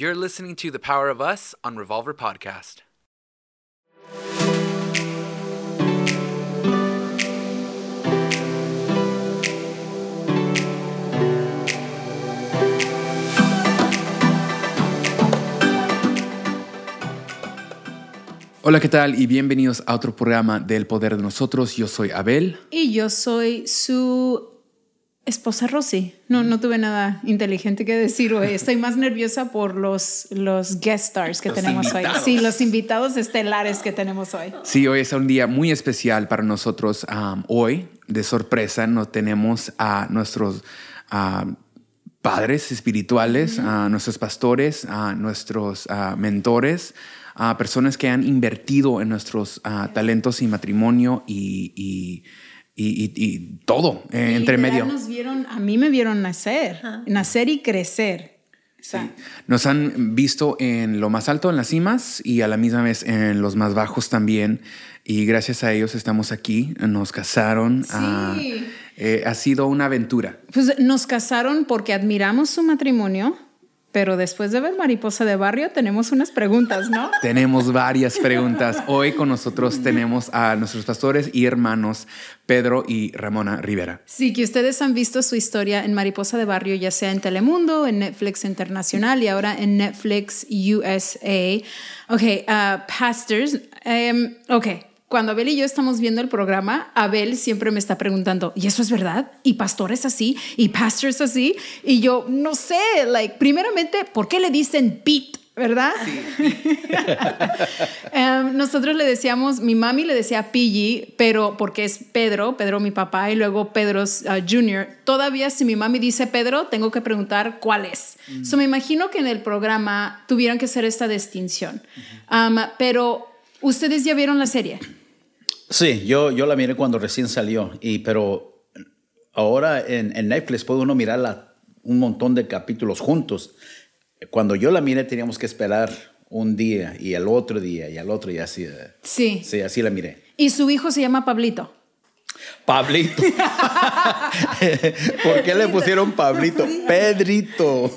You're listening to The Power of Us on Revolver Podcast. Hola, ¿qué tal? Y bienvenidos a otro programa del Poder de Nosotros. Yo soy Abel. Y yo soy su esposa Rosy. No, no tuve nada inteligente que decir hoy. Estoy más nerviosa por los, los guest stars que tenemos hoy. Sí, los invitados estelares que tenemos hoy. Sí, hoy es un día muy especial para nosotros. hoy, de sorpresa, nos tenemos a nuestros padres espirituales, a nuestros pastores, a nuestros mentores, a personas que han invertido en nuestros talentos y matrimonio y y, todo eh, entre medio. Nos vieron, a mí me vieron nacer, nacer y crecer. Nos han visto en lo más alto, en las cimas, y a la misma vez en los más bajos también. Y gracias a ellos estamos aquí. Nos casaron. Ah, eh, ha sido una aventura. Pues nos casaron porque admiramos su matrimonio pero después de ver Mariposa de Barrio, tenemos unas preguntas, ¿no? tenemos varias preguntas. Hoy con nosotros tenemos a nuestros pastores y hermanos Pedro y Ramona Rivera. Sí, que ustedes han visto su historia en Mariposa de Barrio, ya sea en Telemundo, en Netflix Internacional y ahora en Netflix USA. Ok, uh, pastors. Um, ok, cuando Abel y yo estamos viendo el programa, Abel siempre me está preguntando, ¿y eso es verdad? ¿Y pastor es así? ¿Y pastor es así? Y yo, no sé, like, primeramente, ¿por qué le dicen Pete? ¿Verdad? Em, nosotros le decíamos, mi mami le decía Piggy, pero porque es Pedro, Pedro mi papá, y luego Pedro uh, Junior. Todavía si mi mami dice Pedro, tengo que preguntar cuál es. Mm. me imagino que en el programa tuvieron que hacer esta distinción. Um, pero, ¿ustedes ya vieron la serie? Sí, yo, yo la miré cuando recién salió, y, pero ahora en, en Netflix puede uno mirar un montón de capítulos juntos. Cuando yo la miré teníamos que esperar un día y el otro día y el otro y así. Eh. Sí. Sí, así la miré. ¿Y su hijo se llama Pablito? Pablito. ¿Por qué le pusieron Pablito? Pedrito.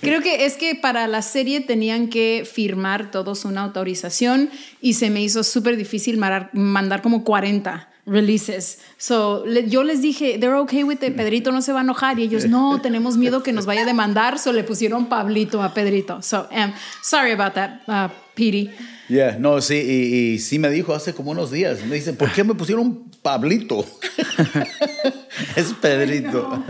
Creo que es que para la serie tenían que firmar todos una autorización y se me hizo súper difícil mandar como 40 releases. So, yo les dije, they're okay with it, Pedrito no se va a enojar. Y ellos, no, tenemos miedo que nos vaya a demandar. So, le pusieron Pablito a Pedrito. So, um, sorry about that, uh, Petey. Yeah, no, sí, y, sí me dijo hace como unos días, me dice, ¿por qué me pusieron Pablito? es Pedrito.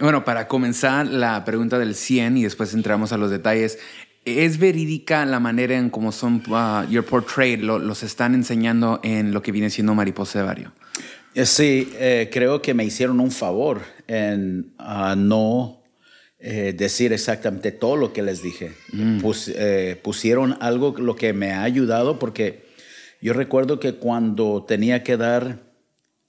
Bueno, para comenzar la pregunta del 100 y después entramos a los detalles, ¿es verídica la manera en cómo son uh, your portrait, los están enseñando en lo que viene siendo Mariposa de Barrio? Eh, sí, eh, creo que me hicieron un favor en uh, no eh, decir exactamente todo lo que les dije. Mm. pusieron algo lo que me ha ayudado porque yo recuerdo que cuando tenía que dar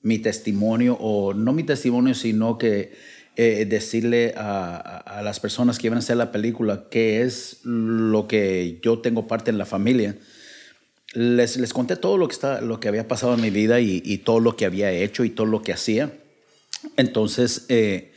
mi testimonio, o no mi testimonio, sino que eh, decirle a, las personas que iban a hacer la película qué es lo que yo tengo parte en la familia. Les, les conté todo lo que, está, lo que había pasado en mi vida y, todo lo que había hecho y todo lo que hacía. Entonces, eh,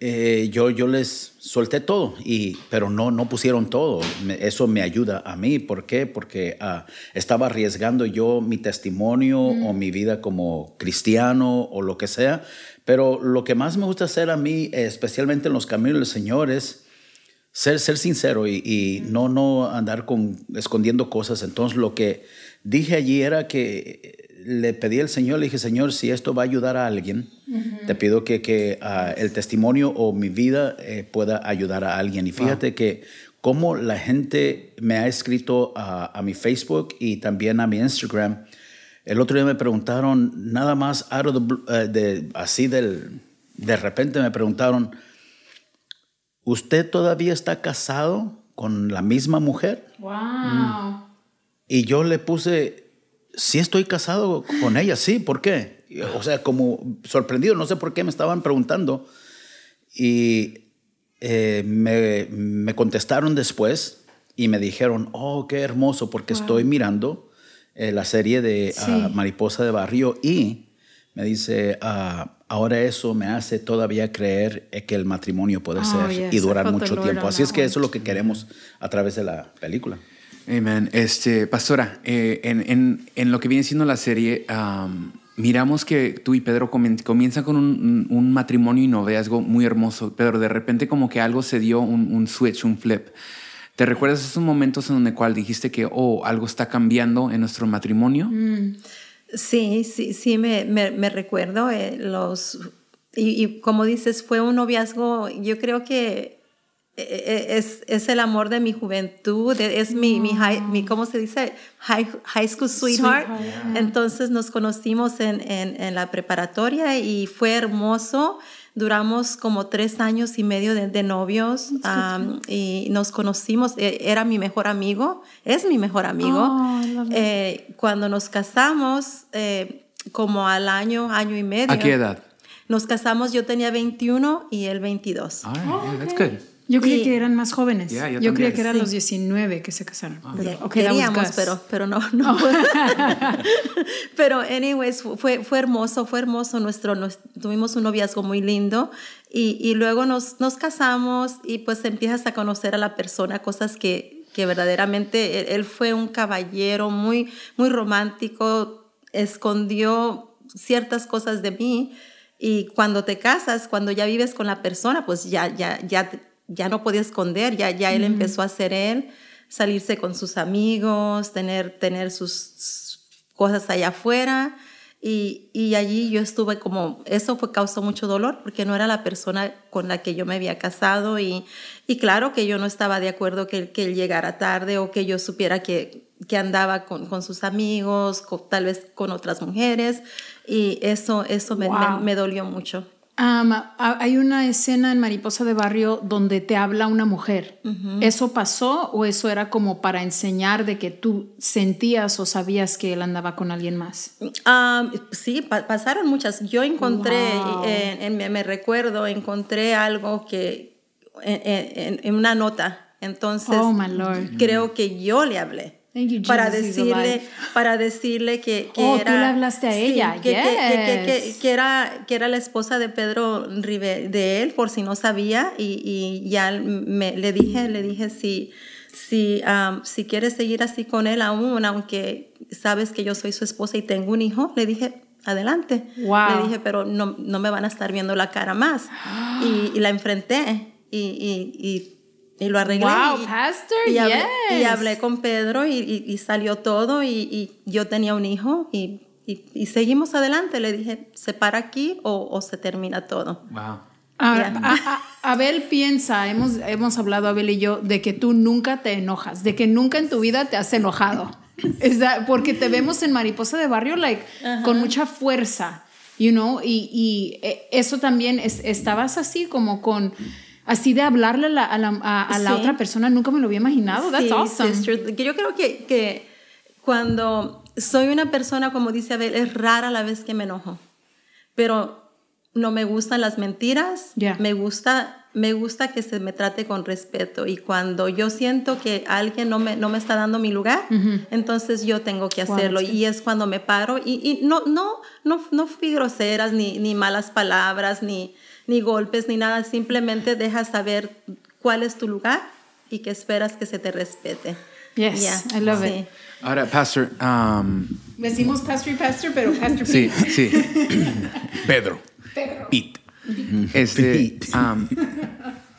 eh, yo, yo les solté todo, y, pero no, no pusieron todo. eso me ayuda a mí. ¿Por qué? Porque ah, estaba arriesgando yo mi testimonio o mi vida como cristiano o lo que sea. Pero lo que más me gusta hacer a mí, especialmente en los caminos del Señor, es ser, ser sincero y, y no, no andar con, escondiendo cosas. Entonces lo que dije allí era que le pedí al Señor, le dije, Señor, si esto va a ayudar a alguien, te pido que, que ah, el testimonio o mi vida eh, pueda ayudar a alguien. Y fíjate que como la gente me ha escrito a, mi Facebook y también a mi Instagram. El otro día me preguntaron, nada más eh, de, así del, de repente me preguntaron, ¿usted todavía está casado con la misma mujer? Wow. Y yo le puse, sí estoy casado con ella, sí, ¿por qué? O sea, como sorprendido, no sé por qué me estaban preguntando. Y eh, me, contestaron después y me dijeron, oh, qué hermoso, porque estoy mirando eh, la serie de ah, Mariposa de Barrio y me dice, ah, ahora eso me hace todavía creer eh, que el matrimonio puede Oh, ser yes, y durar mucho tiempo. Así es that que eso es lo que queremos a través de la película. Amen. Este, pastora, eh, en, en- en lo que viene siendo la serie, am, miramos que tú y Pedro comienzan con un, un matrimonio y noviazgo muy hermoso, pero de repente como que algo se dio, un, un switch, un flip. ¿Te recuerdas esos momentos en donde cual dijiste que, oh, algo está cambiando en nuestro matrimonio? Sí, sí, sí, me, me, me recuerdo eh, los... Y, y como dices, fue un noviazgo, yo creo que eh, eh, es, es el amor de mi juventud, es mi, mi, high- mi, ¿cómo se dice? High, high school sweetheart. Sweetheart, Entonces nos conocimos en, en, en la preparatoria y fue hermoso. Duramos como tres años y medio de, de novios am, y nos conocimos. Eh, Era mi mejor amigo, es mi mejor amigo. Oh. Eh, cuando nos casamos, eh, como al año, año y medio. ¿A qué edad? Nos casamos, yo tenía 21 y él 22. All right, yeah, that's good. Yo creí Y- que eran más jóvenes. Yeah, yo yo creía que eran Sí. los 19 que se casaron. Ya Ok, that was Queríamos, pero, pero no. no. pero, anyways, fu- fue, fue hermoso, fue hermoso. Nuestro, nos- tuvimos un noviazgo muy lindo y, y luego nos, nos casamos y pues empiezas a conocer a la persona, cosas que, que verdaderamente él, él fue un caballero muy, muy romántico, escondió ciertas cosas de mí y cuando te casas, cuando ya vives con la persona, pues ya, ya, ya, ya no podía esconder, ya, ya él empezó a ser él, salirse con sus amigos, tener, tener sus cosas allá afuera. Y, y allí yo estuve como, eso fue, causó mucho dolor porque no era la persona con la que yo me había casado y, y claro que yo no estaba de acuerdo que, él- que él llegara tarde o que yo supiera que, que andaba con, con sus amigos, co- tal vez con otras mujeres y eso, eso me, Wow. me- me dolió mucho. Hay una escena en Mariposa de Barrio donde te habla una mujer. ¿Eso pasó o eso era como para enseñar de que tú sentías o sabías que él andaba con alguien más? Sí, pa- pasaron muchas. Yo encontré, Wow. en, en- me, me recuerdo, encontré algo que, en, una nota. Entonces, Oh, my Lord. creo que yo le hablé. Thank you, para decirle, para decirle que, que Oh, tú era. le hablaste a ella, que, yes. que era, que era la esposa de Pedro Rive, de él, por si no sabía, y, y ya me, le dije, le dije si, si, am, si quieres seguir así con él aún, aunque sabes que yo soy su esposa y tengo un hijo, le dije, adelante. Wow. Le dije, pero no, no me van a estar viendo la cara más. y, y la enfrenté y, y, y, y lo arreglé. Wow, y, pastor, y hablé, y yes. hablé con Pedro y, y- y salió todo y, y yo tenía un hijo y, y- y seguimos adelante. Le dije, ¿se para aquí o, o se termina todo? Wow. Ahora, Yeah. a- a- Abel piensa, hemos, hemos hablado Abel y yo, de que tú nunca te enojas, de que nunca en tu vida te has enojado. Es that- porque te vemos en Mariposa de Barrio like, con mucha fuerza, you know, y, y, eh, eso también, es, estabas así como con, así de hablarle a la, a la- a- a la Sí. otra persona, nunca me lo había imaginado. That's Sí, awesome. sister. Yo creo que, que cuando soy una persona, como dice Abel, es rara la vez que me enojo. Pero no me gustan las mentiras. Yeah. Me gusta, me gusta que se me trate con respeto. Y cuando yo siento que alguien no me, no me está dando mi lugar, entonces yo tengo que Wow, hacerlo. good. y es cuando me paro. Y, y no, no, no, no fui groseras, ni, ni malas palabras, ni, ni golpes, ni nada. Simplemente dejas saber cuál es tu lugar y que esperas que se te respete. Yes, Yeah, I love sí. it. Ahora, Pastor, um, Decimos pastor y pastor, pero pastor sí, sí. Pedro. Pete. Este, Pete. um,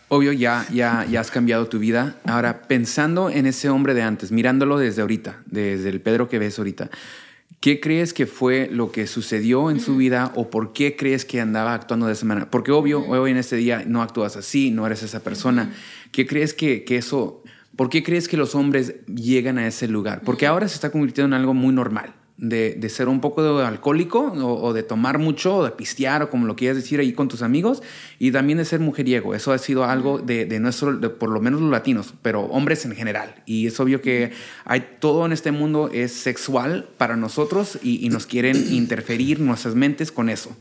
obvio, ya, ya, ya has cambiado tu vida. Ahora, pensando en ese hombre de antes, mirándolo desde ahorita, desde el Pedro que ves ahorita, ¿qué crees que fue lo que sucedió en su vida o por qué crees que andaba actuando de esa manera? Porque obvio, hoy en este día no actúas así, no eres esa persona. ¿Qué crees que, que eso... ¿Por qué crees que los hombres llegan a ese lugar? Porque ahora se está convirtiendo en algo muy normal. De, de ser un poco de alcohólico o, o de tomar mucho o de pistear o como lo quieras decir ahí con tus amigos y también de ser mujeriego. Eso ha sido algo de, de nuestro, de por lo menos los latinos, pero hombres en general. Y es obvio que hay todo en este mundo es sexual para nosotros y, y nos quieren interferir nuestras mentes con eso.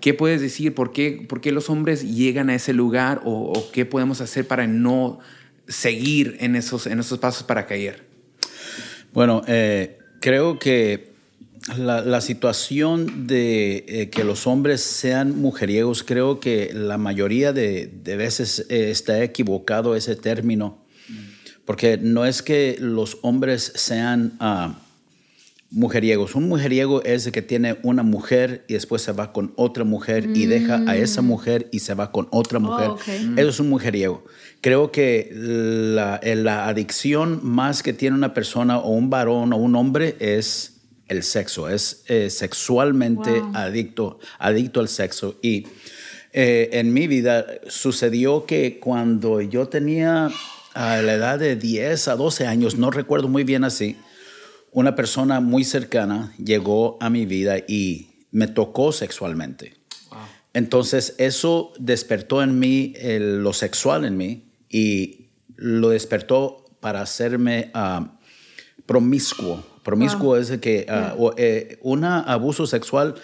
¿Qué puedes decir? ¿Por qué, por qué los hombres llegan a ese lugar o, o qué podemos hacer para no seguir en esos, en esos pasos para caer? Bueno, eh, creo que la, situación de eh, que los hombres sean mujeriegos, creo que la mayoría de, de veces eh, está equivocado ese término, porque no es que los hombres sean ah, mujeriegos. Un mujeriego es el que tiene una mujer y después se va con otra mujer y deja a esa mujer y se va con otra mujer. ok. Eso es un mujeriego. Creo que la, eh, la adicción más que tiene una persona o un varón o un hombre es el sexo, es eh, sexualmente Wow. adicto, adicto al sexo. Y eh, en mi vida sucedió que cuando yo tenía a la edad de 10 a 12 años, no recuerdo muy bien así, una persona muy cercana llegó a mi vida y me tocó sexualmente. Entonces eso despertó en mí el- lo sexual en mí y lo despertó para hacerme ah, promiscuo. Promiscuo es el que ah, o, eh, un abuso sexual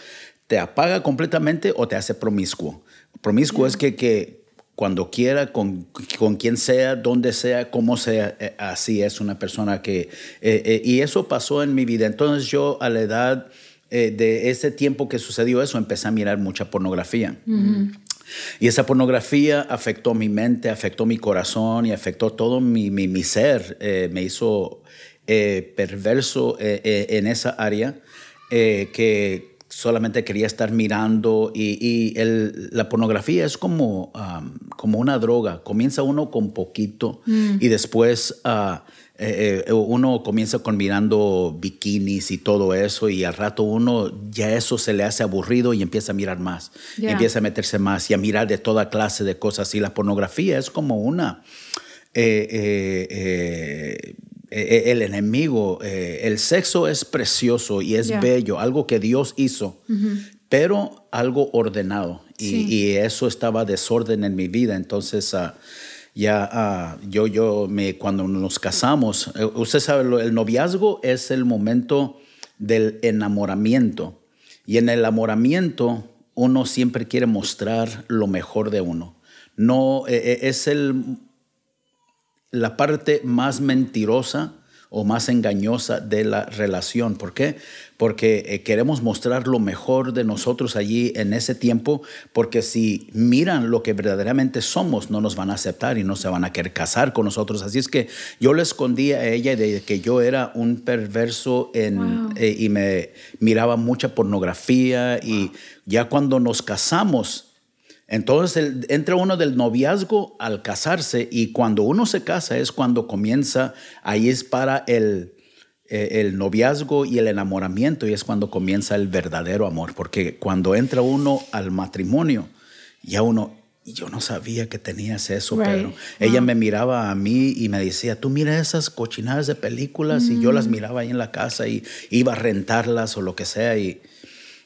te apaga completamente o te hace promiscuo. Promiscuo es que, que cuando quiera, con, con quien sea, donde sea, como sea, eh, así es una persona que... eh, eh, y eso pasó en mi vida. Entonces yo a la edad eh, de ese tiempo que sucedió eso, empecé a mirar mucha pornografía. Y esa pornografía afectó mi mente, afectó mi corazón y afectó todo mi, mi, mi ser. Eh, me hizo eh, perverso en esa área que solamente quería estar mirando y, y el- la pornografía es como, um, como una droga. Comienza uno con poquito y después ah, eh, eh, uno comienza con mirando bikinis y todo eso y al rato uno ya eso se le hace aburrido y empieza a mirar más. Y empieza a meterse más y a mirar de toda clase de cosas. Y la pornografía es como una... eh, el enemigo, eh, el sexo es precioso y es bello, algo que Dios hizo, pero algo ordenado. Y, Sí. y eso estaba desorden en mi vida. Entonces, ah, ya ah, yo, yo me, cuando nos casamos, eh, usted sabe, el noviazgo es el momento del enamoramiento. Y en el enamoramiento uno siempre quiere mostrar lo mejor de uno. No, eh, eh, es el, la parte más mentirosa o más engañosa de la relación. ¿Por qué? Porque eh, queremos mostrar lo mejor de nosotros allí en ese tiempo, porque si miran lo que verdaderamente somos, no nos van a aceptar y no se van a querer casar con nosotros. Así es que yo le escondí a ella de que yo era un perverso en, Wow. eh, y me miraba mucha pornografía y ya cuando nos casamos, entonces el- entra uno del noviazgo al casarse y cuando uno se casa es cuando comienza, ahí es para el, eh, el noviazgo y el enamoramiento y es cuando comienza el verdadero amor, porque cuando entra uno al matrimonio, ya uno, yo no sabía que tenías eso, Right. pero ella me miraba a mí y me decía, tú mira esas cochinadas de películas y yo las miraba ahí en la casa y iba a rentarlas o lo que sea y...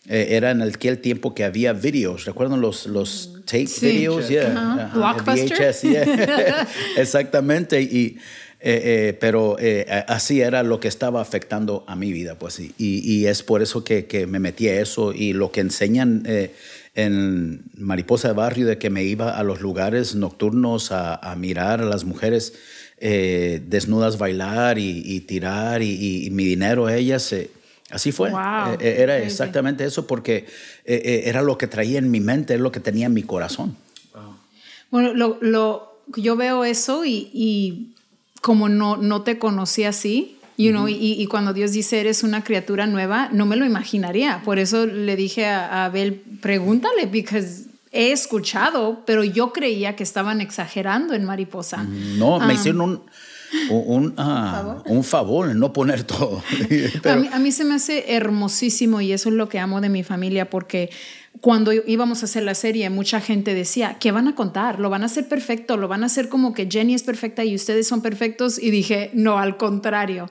Eh, era en aquel tiempo que había videos, ¿recuerdan los, los tape Sí. videos? Yeah. Ajá. Ajá, Blockbuster. VHS, yeah. Exactamente. Y, eh, eh, pero eh, así era lo que estaba afectando a mi vida, pues. Y, y- y es por eso que, que me metí a eso. Y lo que enseñan eh, en Mariposa de Barrio, de que me iba a los lugares nocturnos a, a mirar a las mujeres eh, desnudas bailar y, y tirar y, y- y mi dinero a ellas. eh, Así fue. Wow. Eh, eh, era exactamente eso porque eh, era lo que traía en mi mente, es lo que tenía en mi corazón. Bueno, lo, lo- yo veo eso y, y como no, no te conocí así, you know, y, y cuando Dios dice eres una criatura nueva, no me lo imaginaría. Por eso le dije a, a Abel, pregúntale, porque he escuchado, pero yo creía que estaban exagerando en Mariposa. No, me hicieron un, un, un, ah, un favor no poner todo. A mí, a mí se me hace hermosísimo y eso es lo que amo de mi familia porque cuando íbamos a hacer la serie mucha gente decía, ¿qué van a contar? ¿Lo van a hacer perfecto? ¿Lo van a hacer como que Jenny es perfecta y ustedes son perfectos? Y dije, no, al contrario.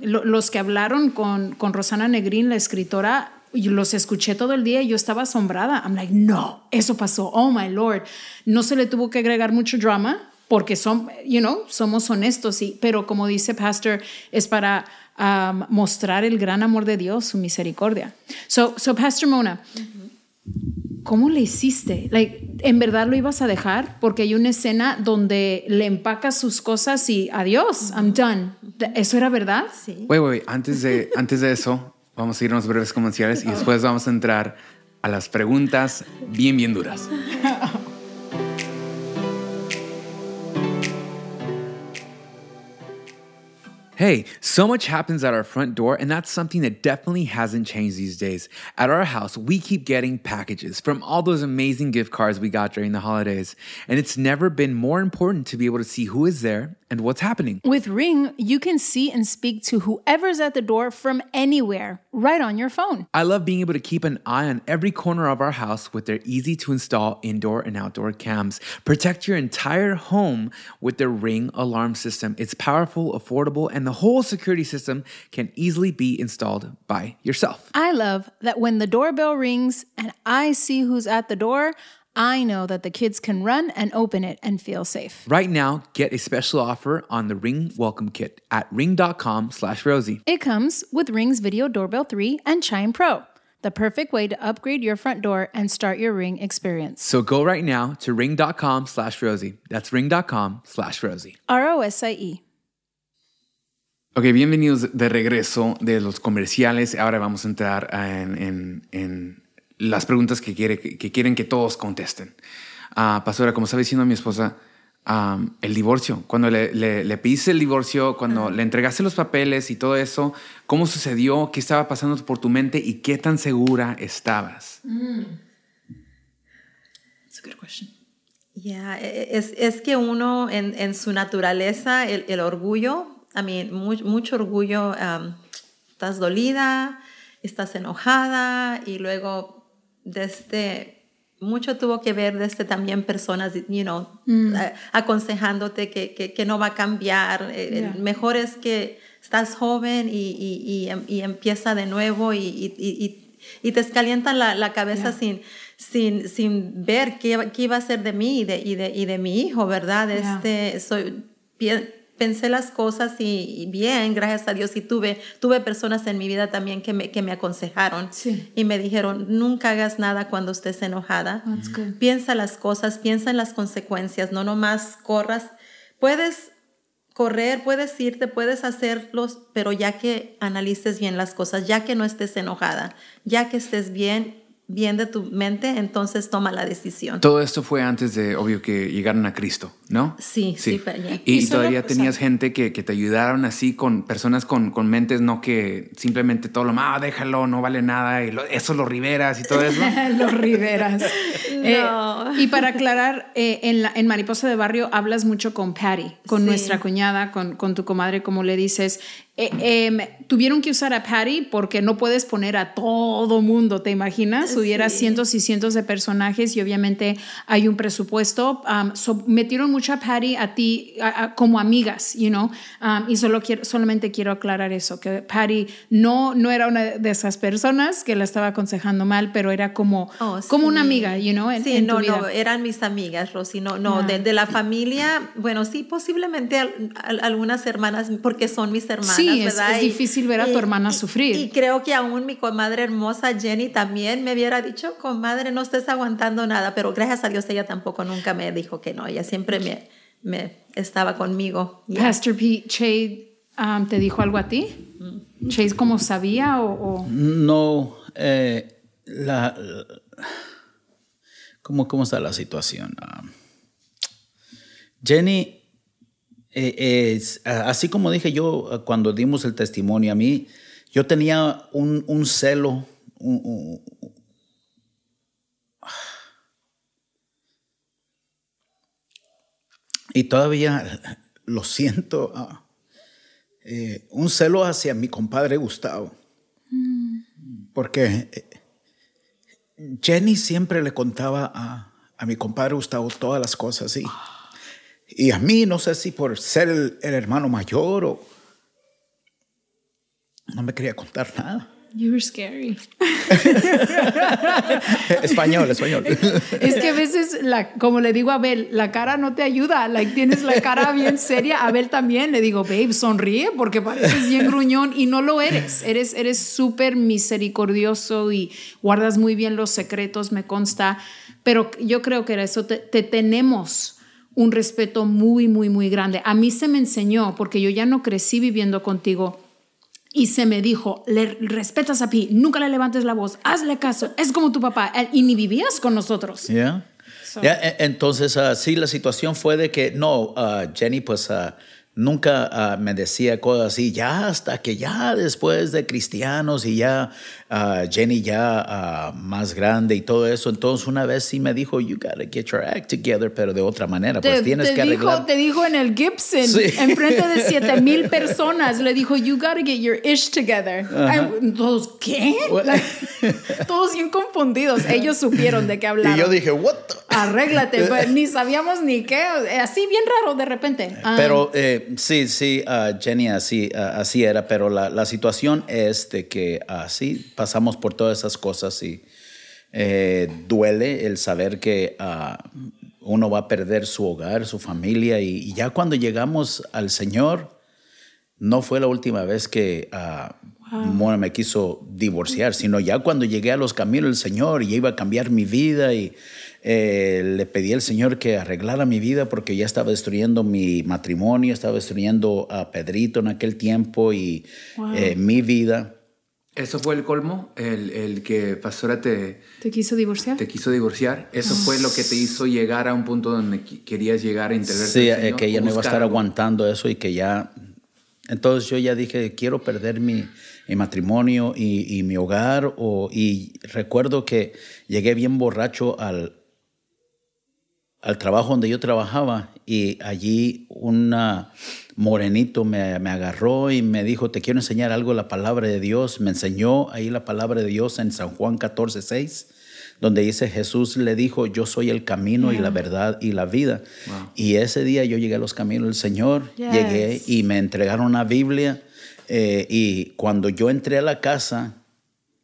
Lo- los que hablaron con, con Rosana Negrín, la escritora, los escuché todo el día y yo estaba asombrada. I'm like, no, eso pasó. Oh my Lord. No se le tuvo que agregar mucho drama porque son, you know, somos honestos, sí, pero como dice Pastor, es para um, mostrar el gran amor de Dios, su misericordia. So, so Pastor Mona, ¿cómo le hiciste? Like, ¿En verdad lo ibas a dejar? Porque hay una escena donde le empacas sus cosas y adiós, I'm done. ¿Eso era verdad? Sí. Wait, wait, antes de, antes de eso, Vamos a irnos breves comerciales y después vamos a entrar a las preguntas bien, bien duras. Hey, so much happens at our front door, and that's something that definitely hasn't changed these days. At our house, we keep getting packages from all those amazing gift cards we got during the holidays, and it's never been more important to be able to see who is there and what's happening. With Ring, you can see and speak to whoever's at the door from anywhere, right on your phone. I love being able to keep an eye on every corner of our house with their easy to install indoor and outdoor cams. Protect your entire home with their Ring alarm system. It's powerful, affordable, and the whole security system can easily be installed by yourself. I love that when the doorbell rings and I see who's at the door, I know that the kids can run and open it and feel safe. Right now, get a special offer on the Ring Welcome Kit at ring.com slash Rosie. It comes with Ring's Video Doorbell 3 and Chime Pro, the perfect way to upgrade your front door and start your Ring experience. So go right now to ring.com slash Rosie. That's ring.com slash Rosie. R O S I E. Ok, bienvenidos de regreso de los comerciales. Ahora vamos a entrar en, en, en las preguntas que, quiere, que quieren que todos contesten. Ah, pastora, como estaba diciendo mi esposa, el divorcio, cuando le, le, le pediste el divorcio, cuando le entregaste los papeles y todo eso, ¿cómo sucedió? ¿Qué estaba pasando por tu mente y qué tan segura estabas? That's a good question. Ya, e- es, es que uno en, en su naturaleza, el, el orgullo, a mí, mucho orgullo, um, estás dolida, estás enojada y luego desde, mucho tuvo que ver desde también personas, you know, a- aconsejándote que, que, que no va a cambiar, eh, Yeah. mejor es que estás joven y, y, y, em- y empieza de nuevo y, te escalienta la, la cabeza Yeah. sin, sin, sin ver qué, iba- qué iba a ser de mí y de, y de, y de mi hijo, ¿verdad? Yeah. Este, soy, pensé las cosas y, y bien, gracias a Dios, y tuve, tuve personas en mi vida también que me, que me aconsejaron Sí. y me dijeron, nunca hagas nada cuando estés enojada. That's good. Piensa las cosas, piensa en las consecuencias, no nomás corras. Puedes correr, puedes irte, puedes hacerlos, pero ya que analices bien las cosas, ya que no estés enojada, ya que estés bien, bien de tu mente, entonces toma la decisión. Todo esto fue antes de, obvio, que llegaran a Cristo, ¿no? Sí, sí, allí. Y, Y solo, todavía o sea- tenías gente que, que te ayudaron así con personas con, con mentes, no que simplemente todo lo más, ah, déjalo, no vale nada, y lo- eso, los Riveras y todo eso. Los Riveras. Eh, No. y para aclarar, eh, en, la- en Mariposa de Barrio hablas mucho con Patty, con Sí. nuestra cuñada, con, con tu comadre, como le dices. Eh, em, tuvieron que usar a Patty porque no puedes poner a todo mundo, ¿te imaginas? Hubiera Sí. cientos y cientos de personajes y obviamente hay un presupuesto. Um, so, metieron mucho a Patty a ti a- a- como amigas, you know? Um, y solo quiero, solamente quiero aclarar eso, que Patty no, no era una de esas personas que la estaba aconsejando mal, pero era como, Oh, como una amiga, you know, en, sí, en no, no, eran mis amigas, Rosy, no, no, Ah. de, de la familia, bueno, sí, posiblemente al- al- algunas hermanas, porque son mis hermanas, Sí, es- ¿verdad? es difícil ver a tu hermana sufrir. Y, creo que aún mi comadre hermosa Jenny también me hubiera dicho, comadre, no estés aguantando nada, pero gracias a Dios ella tampoco nunca me dijo que no, ella siempre me, me estaba conmigo. Ya. Pastor Pete, Che, um, ¿te dijo algo a ti? Mm. ¿Chase como sabía o...? o- No, eh, la, ¿cómo, ¿cómo está la situación? Ah, Jenny, eh, así como dije yo ah, cuando dimos el testimonio a mí, yo tenía un, celo, y todavía lo siento, ah, eh, un celo hacia mi compadre Gustavo. Porque eh, Jenny siempre le contaba a, a mi compadre Gustavo todas las cosas y, y a mí no sé si por ser el, el hermano mayor o no me quería contar nada. You were scary. español, español. Es que a veces, la, como le digo a Abel, la cara no te ayuda. Like, tienes la cara bien seria. Abel también le digo, babe, sonríe porque pareces bien gruñón y no lo eres. Eres eres súper misericordioso y guardas muy bien los secretos, me consta. Pero yo creo que era eso. Te, te tenemos un respeto muy, muy, muy grande. A mí se me enseñó, porque yo ya no crecí viviendo contigo, y se me dijo, le respetas a Pi, nunca le levantes la voz, hazle caso, es como tu papá, y ni vivías con nosotros. Yeah. Yeah, e- Entonces, ah, sí, la situación fue de que, no, ah, Jenny, pues ah, nunca ah, me decía cosas así, ya hasta que ya después de cristianos y ya ah, Jenny ya ah, más grande y todo eso. Entonces, una vez sí me dijo, you gotta get your act together, pero de otra manera, pues tienes que dijo, arreglar. te dijo en el Gibson, Sí. en frente de siete mil personas, le dijo, you gotta get your ish together. Todos, ¿qué? Like, todos bien confundidos. Ellos supieron de qué hablaron. Y yo dije, what the? Arréglate, pues, ni sabíamos ni qué, así bien raro de repente. Pero eh, sí, sí, ah, Jenny, así, ah, así era, pero la, situación es de que así pasamos por todas esas cosas y eh, duele el saber que ah, uno va a perder su hogar, su familia y ya cuando llegamos al Señor, no fue la última vez que ah, bueno, me quiso divorciar, sino ya cuando llegué a los caminos del Señor y iba a cambiar mi vida y eh, le pedí al Señor que arreglara mi vida porque ya estaba destruyendo mi matrimonio, estaba destruyendo a Pedrito en aquel tiempo y eh, mi vida. ¿Eso fue el colmo? El, el que Pastora te, ¿Te quiso divorciar? te quiso divorciar. ¿Eso fue lo que te hizo llegar a un punto donde querías llegar a intervenir? Sí, eh, que ya no iba a estar aguantando eso y que ya... Entonces yo ya dije, quiero perder mi, mi matrimonio y, y mi hogar. O, y recuerdo que llegué bien borracho al, al trabajo donde yo trabajaba y allí un morenito me, me agarró y me dijo, te quiero enseñar algo de la palabra de Dios. Me enseñó ahí la palabra de Dios en San Juan 14, 6, donde dice, Jesús le dijo, yo soy el camino y la verdad y la vida. Y ese día yo llegué a los caminos del Señor, Yes. llegué y me entregaron una Biblia. Eh, y cuando yo entré a la casa,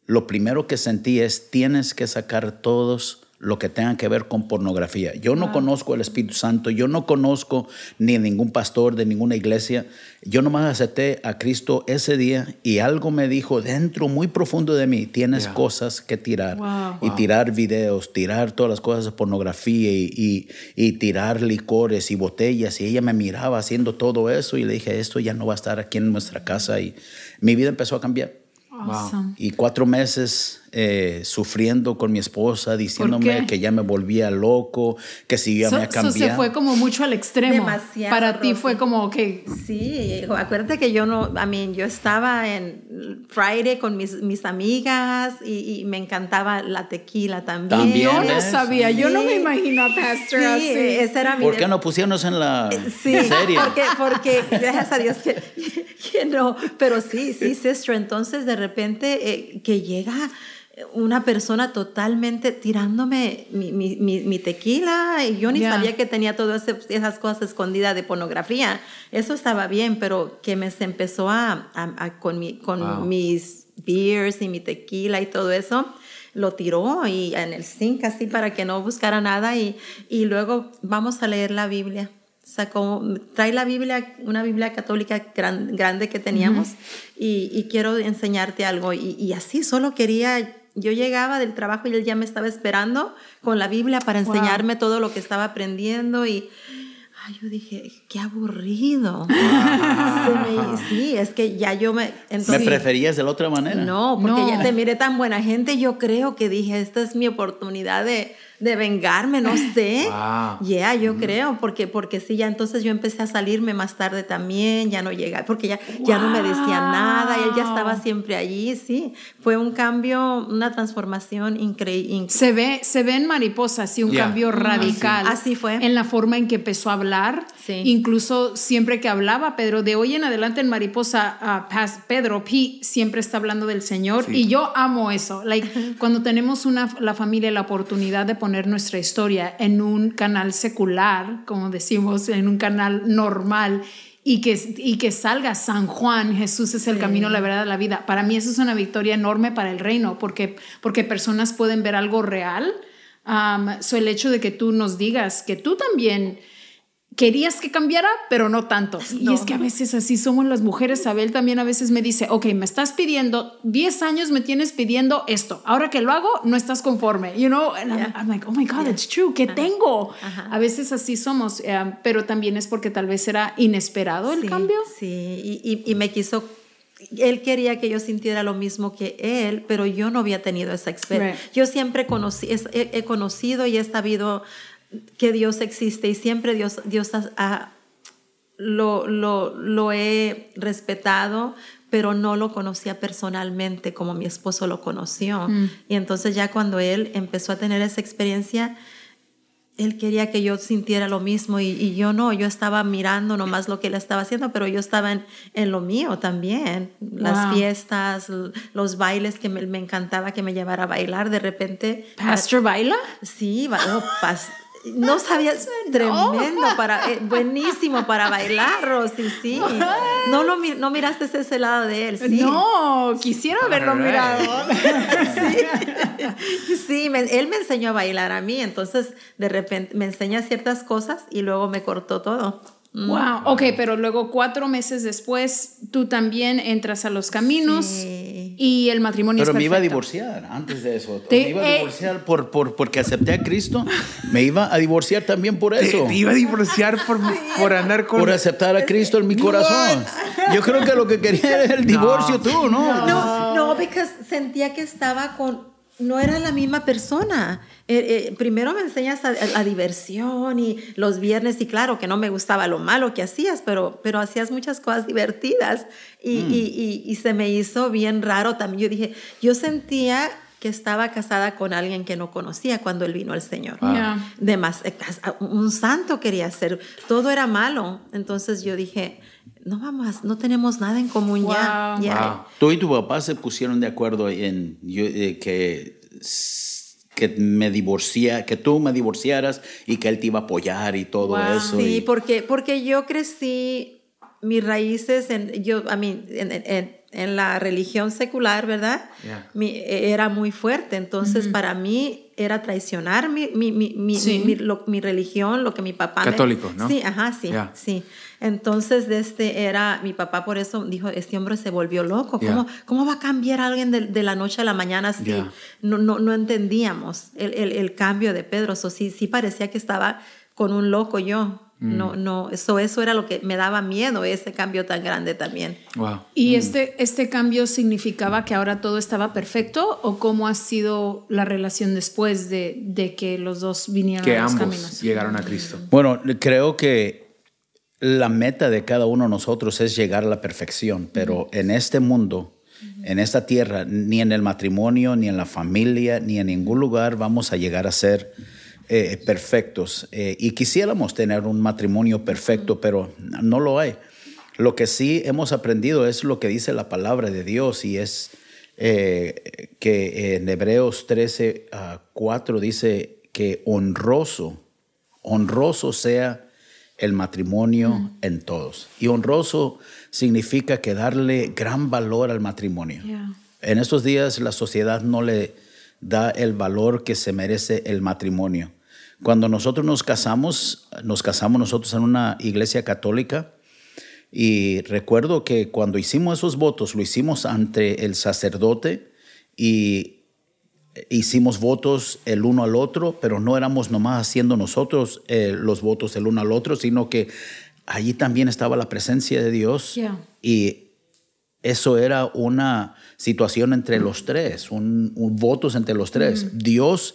lo primero que sentí es, tienes que sacar todos lo que tenga que ver con pornografía. Yo no conozco el Espíritu Santo, yo no conozco ni ningún pastor de ninguna iglesia. Yo nomás acepté a Cristo ese día y algo me dijo dentro, muy profundo de mí, tienes Yeah. cosas que tirar. Wow. Y tirar videos, tirar todas las cosas de pornografía y, y- y tirar licores y botellas. Y ella me miraba haciendo todo eso y le dije, esto ya no va a estar aquí en nuestra casa. Y mi vida empezó a cambiar. Awesome. Y cuatro meses eh, sufriendo con mi esposa, diciéndome que ya me volvía loco, que si ya So- me so cambiado. se fue como mucho al extremo. Demasiado, Para ti fue como que Sí, acuérdate que yo no, I mean, yo estaba en Friday con mis, mis amigas y, y me encantaba la tequila también. También, yo no sabía, yo no me Sí. imagino a Pastor Sí, así. ese era mi ¿Por qué no pusieron en la Sí, serie? porque, porque gracias a Dios que, que no, pero sí, sí, sister, entonces de repente eh, que llega una persona totalmente tirándome mi, mi, mi- mi tequila y yo ni sabía que tenía todas esas cosas escondidas de pornografía. Eso estaba bien, pero que me se empezó a, a- a- con, mi, con Wow. mis beers y mi tequila y todo eso, lo tiró y en el zinc así para que no buscara nada y, y luego vamos a leer la Biblia. Sacó, trae la Biblia, una Biblia católica gran- grande que teníamos y, y quiero enseñarte algo. Y, y así solo quería, yo llegaba del trabajo y él ya me estaba esperando con la Biblia para Wow. enseñarme todo lo que estaba aprendiendo y ay, yo dije, qué aburrido. Me- sí, es que ya yo me... ¿Me preferías de la otra manera? no, porque No. ya te miré tan buena gente, yo creo que dije, esta es mi oportunidad de, de vengarme, no sé. Wow. Yeah, yo creo, porque, porque sí, ya entonces yo empecé a salirme más tarde también, ya no llega, porque ya, ya no me decía nada, él ya estaba siempre allí, sí. Fue un cambio, una transformación increíble. Se ve, se ve en Mariposa, sí, un cambio radical. Así fue. En la forma en que empezó a hablar. Sí. Incluso siempre que hablaba, Pedro, de hoy en adelante en Mariposa, Pas- Pedro P siempre está hablando del Señor. Sí. Y yo amo eso. Like, cuando tenemos una, la familia la oportunidad de poner nuestra historia en un canal secular, como decimos, en un canal normal. Y que, y que salga San Juan, Jesús es el camino, la verdad, la vida. Para mí eso es una victoria enorme para el reino, porque, porque personas pueden ver algo real. Um, so el hecho de que tú nos digas que tú también querías que cambiara, pero no tanto. Y No. es que a veces así somos las mujeres. Abel también a veces me dice, ok, me estás pidiendo, 10 años me tienes pidiendo esto. Ahora que lo hago, no estás conforme. You know, and I'm- Yeah. I'm, like, oh my God, it's true. ¿Qué tengo? Ajá. A veces así somos, eh, pero también es porque tal vez era inesperado el Sí, cambio. Sí, y, y- y me quiso él quería que yo sintiera lo mismo que él, pero yo no había tenido esa experiencia. Right. Yo siempre conocí, he, he conocido y he sabido que Dios existe y siempre Dios, Dios ha- ha- lo, lo, lo he respetado, pero no lo conocía personalmente como mi esposo lo conoció. Y entonces ya cuando él empezó a tener esa experiencia, él quería que yo sintiera lo mismo y, y yo no, yo estaba mirando nomás lo que él estaba haciendo, pero yo estaba en, en lo mío también. Las Wow. fiestas, los bailes que me, me encantaba que me llevara a bailar, de repente... ¿Pastor baila? Sí, oh, pas- no sabías, tremendo, para, eh, buenísimo para bailar, Rosy, sí. No, lo, no miraste ese lado de él, sí. No, quisiera haberlo mirado. Sí, me- él me enseñó a bailar a mí, entonces de repente me enseña ciertas cosas y luego me cortó todo. Wow, ok, pero luego cuatro meses después tú también entras a los caminos Sí. y el matrimonio Pero es me iba a divorciar antes de eso. Te- me iba a eh. divorciar por, por, porque acepté a Cristo. Me iba a divorciar también por eso. te iba a divorciar por, por andar con... Por aceptar a Cristo en mi corazón. Yo creo que lo que quería era el divorcio tú, ¿no? No, no, porque sentía que estaba con, no era la misma persona. Eh, eh, primero me enseñas a, a- a diversión y los viernes, y claro que no me gustaba lo malo que hacías, pero, pero hacías muchas cosas divertidas y, y- y- y se me hizo bien raro también. Yo dije, yo sentía que estaba casada con alguien que no conocía cuando él vino al Señor. De más, eh, un santo quería ser, todo era malo. Entonces yo dije, no vamos, no tenemos nada en común ya. Wow. ya. Wow. Tú y tu papá se pusieron de acuerdo en yo, eh, que, que me divorcia, que tú me divorciaras y que él te iba a apoyar y todo Wow. eso. Sí, y- porque, porque yo crecí, mis raíces, en, yo, a mí, en, en- en la religión secular, ¿verdad? Yeah. Mi- era muy fuerte, entonces para mí era traicionar mi, mi, mi, mi, Sí. mi- lo- mi religión, lo que mi papá... me- Católico, ¿no? Sí, ajá, sí, Yeah. sí. Entonces, de este era, mi papá por eso dijo, este hombre se volvió loco, ¿cómo, Yeah. cómo va a cambiar alguien de, de la noche a la mañana así? Yeah. no, no, no entendíamos el, el, el cambio de Pedro. So, sí, sí parecía que estaba con un loco yo. Mm. No, no, eso, eso era lo que me daba miedo, ese cambio tan grande también. Wow. ¿Y este, este cambio significaba que ahora todo estaba perfecto o cómo ha sido la relación después de, de que los dos vinieron Que a los ambos caminos? llegaron a Cristo. Bueno, creo que la meta de cada uno de nosotros es llegar a la perfección, pero en este mundo, en esta tierra, ni en el matrimonio, ni en la familia, ni en ningún lugar vamos a llegar a ser eh, perfectos. Eh, y quisiéramos tener un matrimonio perfecto, pero no lo hay. Lo que sí hemos aprendido es lo que dice la palabra de Dios y es eh, que en Hebreos 13, ah, 4 dice que honroso, honroso sea el matrimonio en todos. Y honroso significa que darle gran valor al matrimonio. Yeah. En estos días la sociedad no le da el valor que se merece el matrimonio. Cuando nosotros nos casamos, nos casamos nosotros en una iglesia católica y recuerdo que cuando hicimos esos votos, lo hicimos ante el sacerdote y hicimos votos el uno al otro, pero no éramos nomás haciendo nosotros eh, los votos el uno al otro, sino que allí también estaba la presencia de Dios Yeah. y eso era una situación entre los tres, un, un votos entre los tres. Dios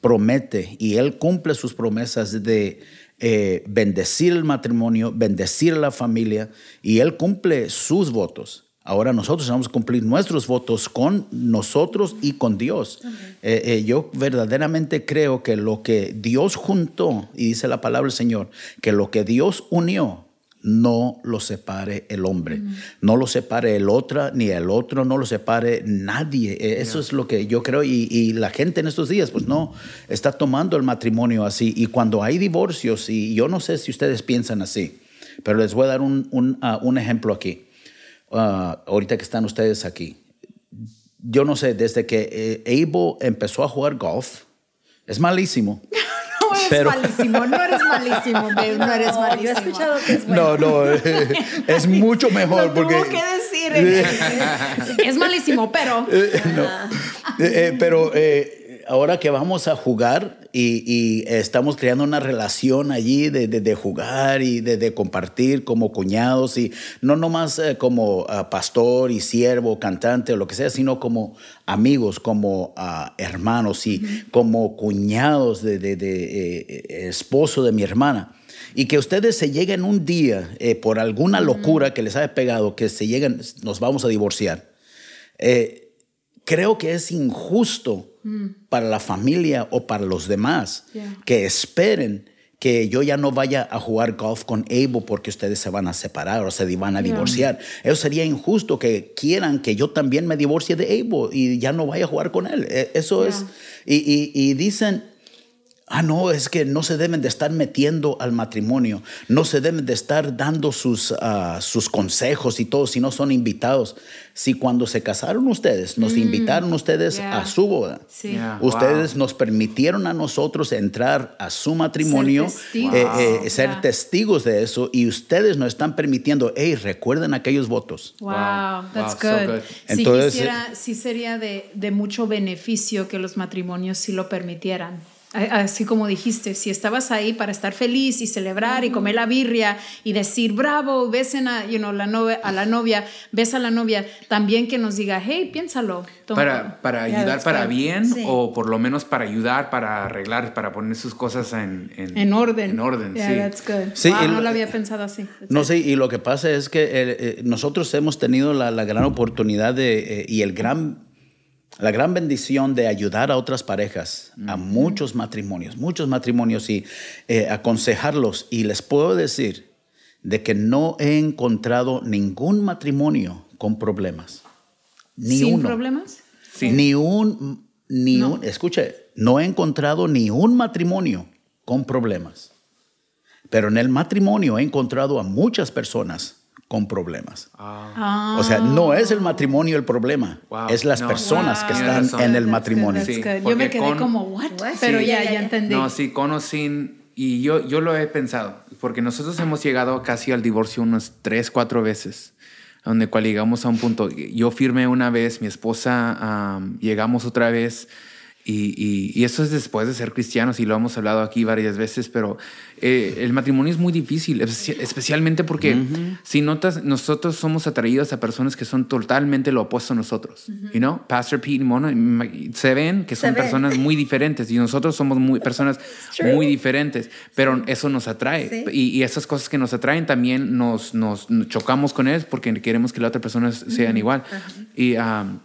promete y Él cumple sus promesas de eh, bendecir el matrimonio, bendecir la familia y Él cumple sus votos. Ahora nosotros vamos a cumplir nuestros votos con nosotros y con Dios. Eh, eh, yo verdaderamente creo que lo que Dios juntó, y dice la palabra del Señor, que lo que Dios unió, no lo separe el hombre, no lo separe el otro, ni el otro, no lo separe nadie. Eh, Eso es lo que yo creo y, y la gente en estos días pues no está tomando el matrimonio así. Y cuando hay divorcios, y yo no sé si ustedes piensan así, pero les voy a dar un, un, ah, un ejemplo aquí, Ah, ahorita que están ustedes aquí. Yo no sé, desde que eh, Abel empezó a jugar golf, es malísimo. No eres Pero- malísimo, no eres malísimo, babe, no eres Yo he malísimo. escuchado que es bueno. No, no, es mucho mejor Lo porque... tuvo que decir. es malísimo, pero Eh, no. Eh, eh, pero eh, ahora que vamos a jugar, y, y estamos creando una relación allí de, de, de jugar y de, de, compartir como cuñados y no nomás eh, como uh, pastor y siervo, cantante o lo que sea, sino como amigos, como uh, hermanos y como cuñados de, de eh, esposo de mi hermana y que ustedes se lleguen un día eh, por alguna locura que les haya pegado, que se lleguen, nos vamos a divorciar. Eh, creo que es injusto mm. para la familia o para los demás yeah. que esperen que yo ya no vaya a jugar golf con Abel porque ustedes se van a separar o se van a divorciar. Yeah. Eso sería injusto que quieran que yo también me divorcie de Abel y ya no vaya a jugar con él. E, eso yeah. es... Y, y, y dicen, Ah, no, es que no se deben de estar metiendo al matrimonio, no se deben de estar dando sus, uh, sus consejos y todo si no son invitados. Si cuando se casaron ustedes, nos mm, invitaron ustedes yeah. a su boda, sí. yeah, ustedes wow. nos permitieron a nosotros entrar a su matrimonio, ser testigos, eh, eh, ser yeah. testigos de eso y ustedes nos están permitiendo, hey, recuerden aquellos votos. Wow, wow. that's good. So good. Entonces, sí, quisiera, sí sería de, de mucho beneficio que los matrimonios sí lo permitieran. Así como dijiste, si estabas ahí para estar feliz y celebrar y comer la birria y decir bravo, besen a, you know, la novia, a la novia, ves a la novia, también que nos diga, hey, piénsalo. Para, para yeah, ayudar para bien sí. o por lo menos para ayudar, para arreglar, para poner sus cosas en, en, en orden. En orden, yeah, sí. That's good. sí wow, no lo había pensado así. That's no sé, sí, y lo que pasa es que eh, eh, nosotros hemos tenido la, la gran oportunidad de, eh, y el gran la gran bendición de ayudar a otras parejas, a muchos matrimonios, muchos matrimonios y eh, aconsejarlos. Y les puedo decir de que no he encontrado ningún matrimonio con problemas. Ni ¿Sin uno. problemas? Sí. Ni un, ni no. un, escuche, no he encontrado ni un matrimonio con problemas. Pero en el matrimonio he encontrado a muchas personas con problemas. Ah. O sea, no es el matrimonio el problema, wow. es las no. personas wow. que están en el matrimonio. Sí, yo me quedé con, como, ¿what? Pero sí, ya, ya, ya entendí. No, sí, con o sin, y yo, yo lo he pensado, porque nosotros hemos llegado casi al divorcio unas tres, cuatro veces, donde cual llegamos a un punto, yo firmé una vez, mi esposa, um, llegamos otra vez, y, y, y, eso es después de ser cristianos y lo hemos hablado aquí varias veces, pero eh, el matrimonio es muy difícil, especialmente porque uh -huh. si notas, nosotros somos atraídos a personas que son totalmente lo opuesto a nosotros. Uh -huh. you know? Pastor Pete y Mona se ven que son se personas ven. muy diferentes y nosotros somos muy, personas muy diferentes, pero sí. eso nos atrae. Sí. Y, y, esas cosas que nos atraen también nos, nos chocamos con ellos porque queremos que las otras personas sean uh -huh. igual. Y... Um,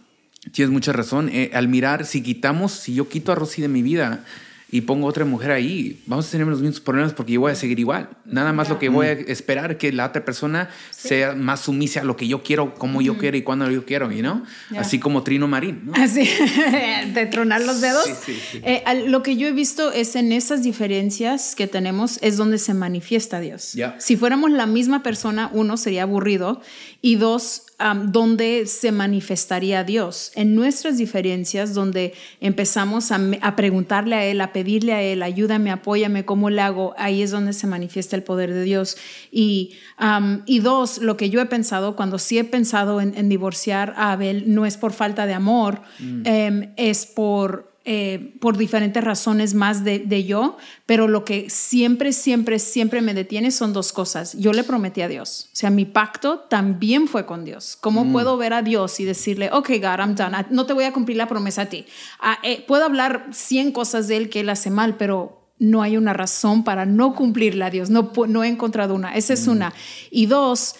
Tienes mucha razón. Eh, al mirar, si quitamos, si yo quito a Rosy de mi vida y pongo otra mujer ahí, vamos a tener los mismos problemas porque yo voy a seguir igual. Nada más yeah. lo que voy a esperar que la otra persona sí. sea más sumisa a lo que yo quiero, como mm yo quiero y cuando yo quiero, you know? Yeah. Así como Trino Marín. ¿no? Así, de tronar los dedos. Sí, sí, eh, lo que yo he visto es en esas diferencias que tenemos es donde se manifiesta Dios. Si fuéramos la misma persona, uno sería aburrido y dos, um, donde se manifestaría Dios. En nuestras diferencias, donde empezamos a, a, preguntarle a Él, a pedirle a Él, ayúdame, apóyame, ¿cómo le hago? Ahí es donde se manifiesta el poder de Dios. Y, um, y dos, lo que yo he pensado, cuando sí he pensado en, en divorciar a Abel, no es por falta de amor, mm. um, es por eh, por diferentes razones más de, de, yo, pero lo que siempre, siempre, siempre me detiene son dos cosas. Yo le prometí a Dios, o sea, mi pacto también fue con Dios. ¿Cómo mm. puedo ver a Dios y decirle, ok, God, I'm done, no te voy a cumplir la promesa a ti? Ah, eh, puedo hablar 100 cosas de Él que Él hace mal, pero no hay una razón para no cumplirle a Dios, no, no he encontrado una, esa es mm. una. Y dos,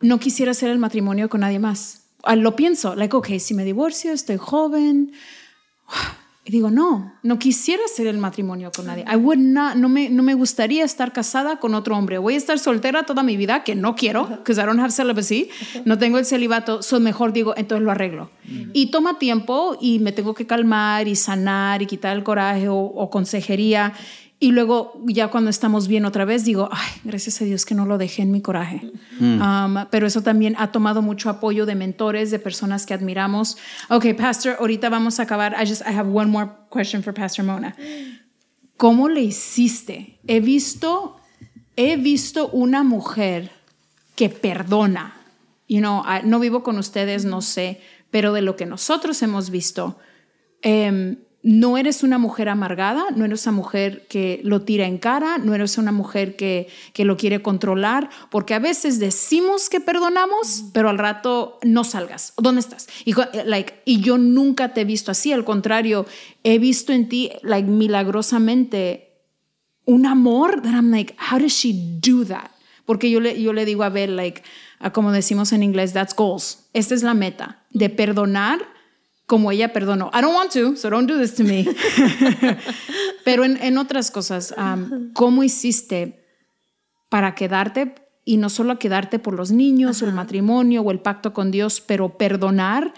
no quisiera hacer el matrimonio con nadie más. Ah, lo pienso, like, ok, si me divorcio, estoy joven y digo, no, no quisiera hacer el matrimonio con nadie. I would not, no, me, no me gustaría estar casada con otro hombre. Voy a estar soltera toda mi vida, que no quiero, because I don't have celibacy. No tengo el celibato, so mejor digo, entonces lo arreglo. Y toma tiempo y me tengo que calmar y sanar y quitar el coraje o, o consejería. Y luego, ya cuando estamos bien otra vez, digo, ay, gracias a Dios que no lo dejé en mi coraje. Mm. Um, pero eso también ha tomado mucho apoyo de mentores, de personas que admiramos. Ok, Pastor, ahorita vamos a acabar. I just, I have one more question for Pastor Mona. ¿Cómo le hiciste? He visto, he visto una mujer que perdona. You know, no vivo con ustedes, no sé, pero de lo que nosotros hemos visto, um, no eres una mujer amargada, no eres una mujer que lo tira en cara, no eres una mujer que, que lo quiere controlar, porque a veces decimos que perdonamos, pero al rato no salgas. ¿Dónde estás? Y, like, y yo nunca te he visto así, al contrario, he visto en ti like, milagrosamente un amor that I'm like, how does she do that? Porque yo le, yo le digo a ver, like, como decimos en inglés, that's goals. Esta es la meta, de perdonar como ella perdonó. I don't want to, so don't do this to me. Pero en, en, otras cosas, um, ¿cómo hiciste para quedarte y no solo quedarte por los niños o el matrimonio o el pacto con Dios, pero perdonar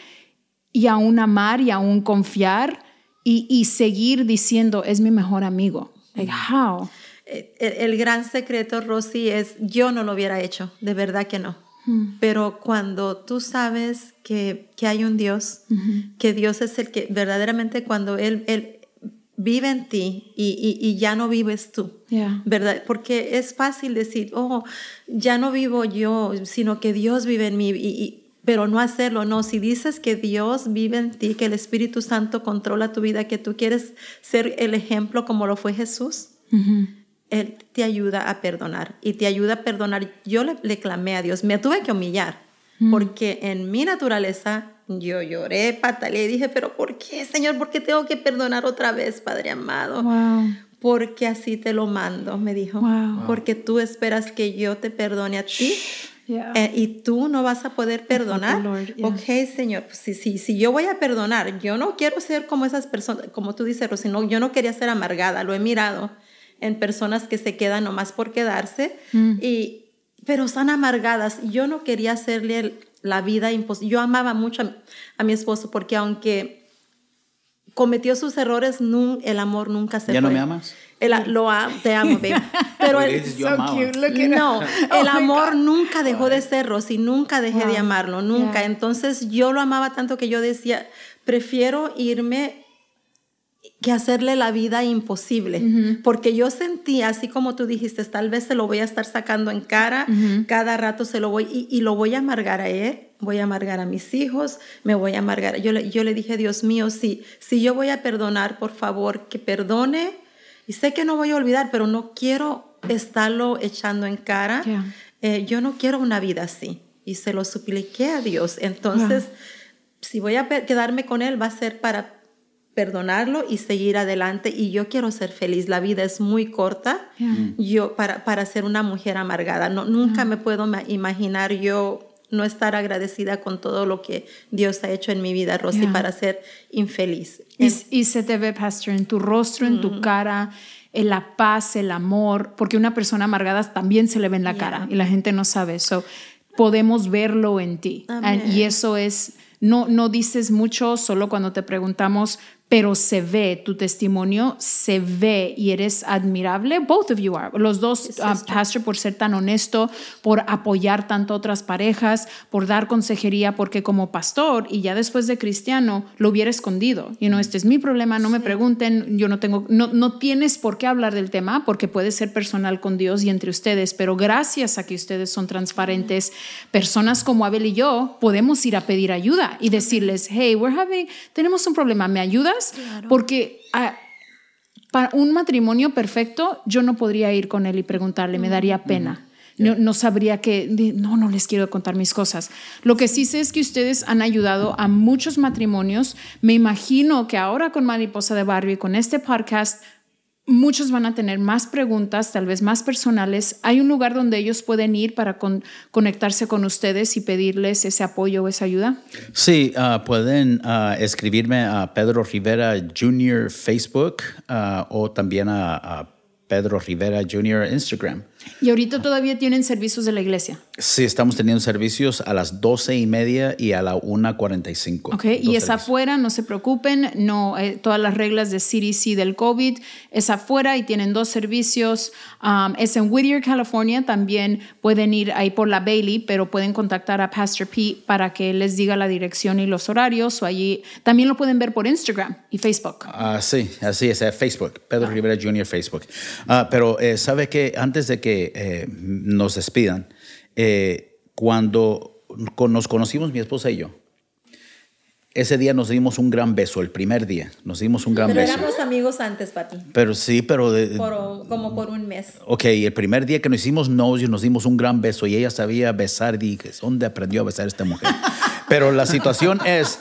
y aún amar y aún confiar y, y seguir diciendo, es mi mejor amigo? Like, how? Eh, el, el gran secreto, Rosy, es yo no lo hubiera hecho, de verdad que no. Hmm. Pero cuando tú sabes que, que hay un Dios, que Dios es el que verdaderamente cuando Él, él vive en ti y, y, ya no vives tú, ¿verdad? Porque es fácil decir, oh, ya no vivo yo, sino que Dios vive en mí, y, pero no hacerlo, no, si dices que Dios vive en ti, que el Espíritu Santo controla tu vida, que tú quieres ser el ejemplo como lo fue Jesús, él te ayuda a perdonar y te ayuda a perdonar. Yo le, clamé a Dios, me tuve que humillar, mm. porque en mi naturaleza yo lloré, pataleé y dije, pero ¿por qué, Señor? ¿Por qué tengo que perdonar otra vez, Padre amado? Porque así te lo mando, me dijo. Porque tú esperas que yo te perdone a ti. Eh, y tú no vas a poder perdonar. Ok, Señor, pues si, si, si yo voy a perdonar, yo no quiero ser como esas personas, como tú dices, Rosy, yo no quería ser amargada, lo he mirado en personas que se quedan nomás por quedarse, mm. y, pero están amargadas. Yo no quería hacerle la vida imposible. Yo amaba mucho a, mi esposo porque aunque cometió sus errores, el amor nunca se ¿Ya fue. no me amas? El, lo te amo, baby. Pero el, no, el oh amor nunca dejó de ser Rosy, nunca dejé de amarlo, nunca. Entonces yo lo amaba tanto que yo decía, prefiero irme que hacerle la vida imposible, porque yo sentía, así como tú dijiste, tal vez se lo voy a estar sacando en cara, cada rato se lo voy, y, lo voy a amargar a él, voy a amargar a mis hijos, me voy a amargar. Yo le, yo le dije, Dios mío, si, si yo voy a perdonar, por favor, que perdone, y sé que no voy a olvidar, pero no quiero estarlo echando en cara, eh, yo no quiero una vida así, y se lo supliqué a Dios, entonces... Si voy a quedarme con él, va a ser para perdonarlo y seguir adelante y yo quiero ser feliz. La vida es muy corta yo para, para ser una mujer amargada. No, nunca me puedo imaginar yo no estar agradecida con todo lo que Dios ha hecho en mi vida, Rosy, para ser infeliz. Y, se te ve, Pastor, en tu rostro, en tu cara, en la paz, el amor, porque una persona amargada también se le ve en la cara y la gente no sabe eso. Podemos verlo en ti. Y eso es, no, no dices mucho, solo cuando te preguntamos pero se ve, tu testimonio se ve y eres admirable. Both of you are. Los dos, uh, Pastor, por ser tan honesto, por apoyar tanto a otras parejas, por dar consejería, porque como pastor y ya después de cristiano, lo hubiera escondido. Y no, este es mi problema, no me pregunten, yo no tengo, no, no tienes por qué hablar del tema porque puede ser personal con Dios y entre ustedes, pero gracias a que ustedes son transparentes, personas como Abel y yo podemos ir a pedir ayuda y decirles, hey, we're having, tenemos un problema, ¿me ayudas? Porque para un matrimonio perfecto yo no podría ir con él y preguntarle, me daría pena. No, sabría que, no, no les quiero contar mis cosas. Lo que sí sé es que ustedes han ayudado a muchos matrimonios. Me imagino que ahora con Mariposa de Barbie, con este podcast, muchos van a tener más preguntas, tal vez más personales. Hay un lugar donde ellos pueden ir para conectarse con ustedes y pedirles ese apoyo o esa ayuda. Sí, ah, pueden ah, escribirme a Pedro Rivera Jr. Facebook ah, o también a Pedro Rivera Jr. Instagram. ¿Y ahorita todavía tienen servicios de la iglesia? Sí, estamos teniendo servicios a las doce y media y a la 1.45. Ok, y es afuera, no se preocupen, no, eh, todas las reglas de CDC del COVID es afuera y tienen dos servicios. Um, es en Whittier, California, también pueden ir ahí por la Bailey, pero pueden contactar a Pastor P para que les diga la dirección y los horarios. O allí también lo pueden ver por Instagram y Facebook. Ah, sí, así es, Facebook, Pedro Rivera Jr. Facebook. Ah, pero eh, sabe que antes de que eh, nos despidan, eh, cuando nos conocimos mi esposa y yo, ese día nos dimos un gran beso, el primer día. Nos dimos un gran Pero beso. éramos amigos antes, papi. Pero sí, pero... de- Por, como por un mes. Ok, el primer día que nos hicimos novios, nos dimos un gran beso y ella sabía besar. Dije, ¿dónde aprendió a besar esta mujer? Pero la situación es,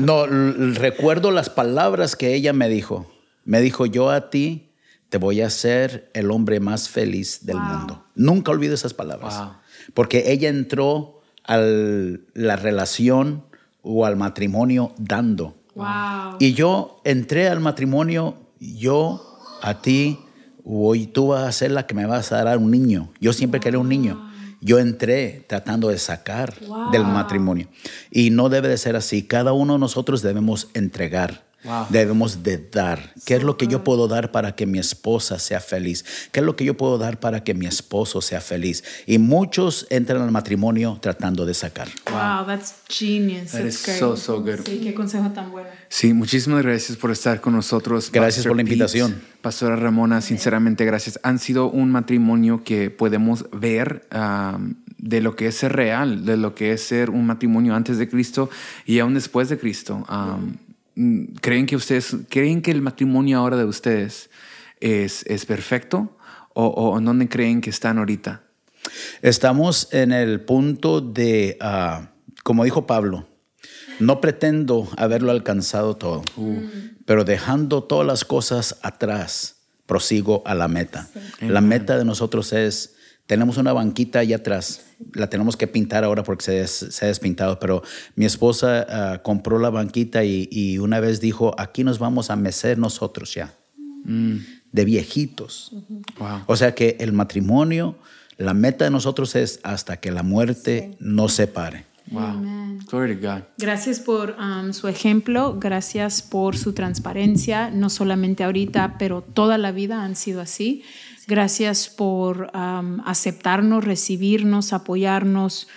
no, recuerdo las palabras que ella me dijo. Me dijo, yo a ti te voy a hacer el hombre más feliz del mundo. Nunca olvido esas palabras. Wow. Porque ella entró a la relación o al matrimonio dando. Wow. Y yo entré al matrimonio, yo a ti, hoy tú vas a ser la que me vas a dar un niño. Yo siempre quería un niño. Yo entré tratando de sacar del matrimonio. Y no debe de ser así. Cada uno de nosotros debemos entregar. Wow. Debemos de dar. ¿Qué es lo que yo puedo dar para que mi esposa sea feliz? ¿Qué es lo que yo puedo dar para que mi esposo sea feliz? Y muchos entran al matrimonio tratando de sacar. Wow, that's genius. That that's is great. so, so good. Sí, qué consejo tan bueno. Sí, muchísimas gracias por estar con nosotros. Gracias por la Pete, invitación. Pastora Ramona, sinceramente gracias. Han sido un matrimonio que podemos ver um, de lo que es ser real, de lo que es ser un matrimonio antes de Cristo y aún después de Cristo. Um, mm, ¿Creen que ustedes, creen que el matrimonio ahora de ustedes es, es perfecto? ¿O, o en dónde creen que están ahorita? Estamos en el punto de, ah, como dijo Pablo, no pretendo haberlo alcanzado todo, pero dejando todas las cosas atrás, prosigo a la meta. La meta de nosotros es, tenemos una banquita allá atrás, la tenemos que pintar ahora porque se, des- se ha despintado, pero mi esposa ah, compró la banquita y, y una vez dijo, aquí nos vamos a mecer nosotros ya, de viejitos. Wow. O sea que el matrimonio, la meta de nosotros es hasta que la muerte nos separe. Wow. Glory to God. Gracias por um, su ejemplo, gracias por su transparencia, no solamente ahorita, pero toda la vida han sido así. Gracias por um, aceptarnos, recibirnos, apoyarnos.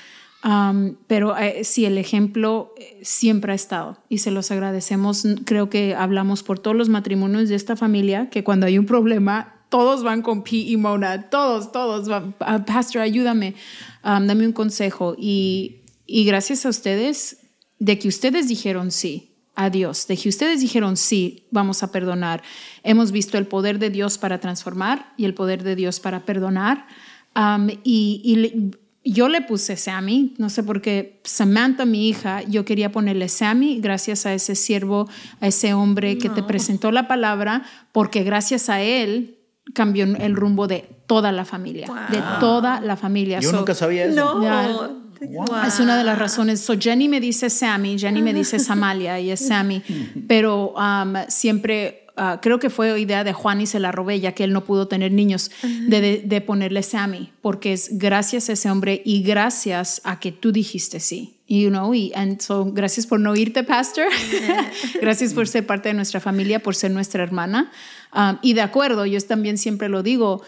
Um, pero eh, sí, el ejemplo eh, siempre ha estado y se los agradecemos. Creo que hablamos por todos los matrimonios de esta familia, que cuando hay un problema, todos van con Pete y Mona, todos, todos van, "Ah, Pastor, ayúdame, um, dame un consejo. Y, y gracias a ustedes, de que ustedes dijeron sí a Dios, de que ustedes dijeron sí, vamos a perdonar. Hemos visto el poder de Dios para transformar y el poder de Dios para perdonar. Um, y y le- yo le puse Sammy, no sé por qué, Samantha, mi hija, yo quería ponerle Sammy gracias a ese siervo, a ese hombre que te presentó la palabra, porque gracias a él cambió el rumbo de toda la familia, de toda la familia. Yo So, nunca sabía eso. No. Ya. Wow. es una de las razones. So Jenny me dice Sammy, Jenny me dice Samalia y es Sammy, pero um, siempre ah, creo que fue idea de Juan y se la robé ya que él no pudo tener niños de, de, de ponerle Sammy porque es gracias a ese hombre y gracias a que tú dijiste sí. You know, y and so, gracias por no irte, Pastor. gracias por ser parte de nuestra familia, por ser nuestra hermana. Um, y de acuerdo, yo también siempre lo digo,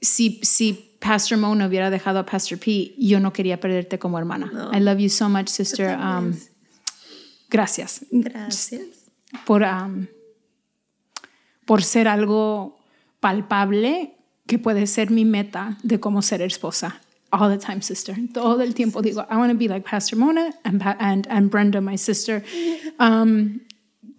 si, si Pastor Mona hubiera dejado a Pastor P, yo no quería perderte como hermana. I love you so much, sister. Um, gracias. Gracias. Por, um, por ser algo palpable que puede ser mi meta de cómo ser esposa. All the time, sister. Todo el tiempo digo, I want to be like Pastor Mona and, and Brenda, my sister. Um,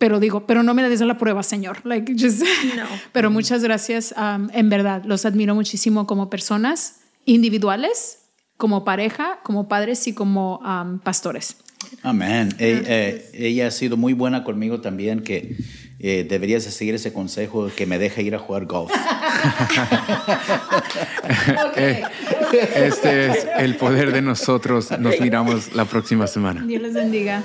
pero digo, pero no me des la prueba, Señor. Like, just, No. pero muchas gracias. um, en verdad, los admiro muchísimo como personas individuales, como pareja, como padres y como um, pastores. Amén. E- eh, ella ha sido muy buena conmigo también, que eh, deberías de seguir ese consejo que me deja ir a jugar golf. Eh, Este es el poder de nosotros. Nos miramos la próxima semana. Dios les bendiga.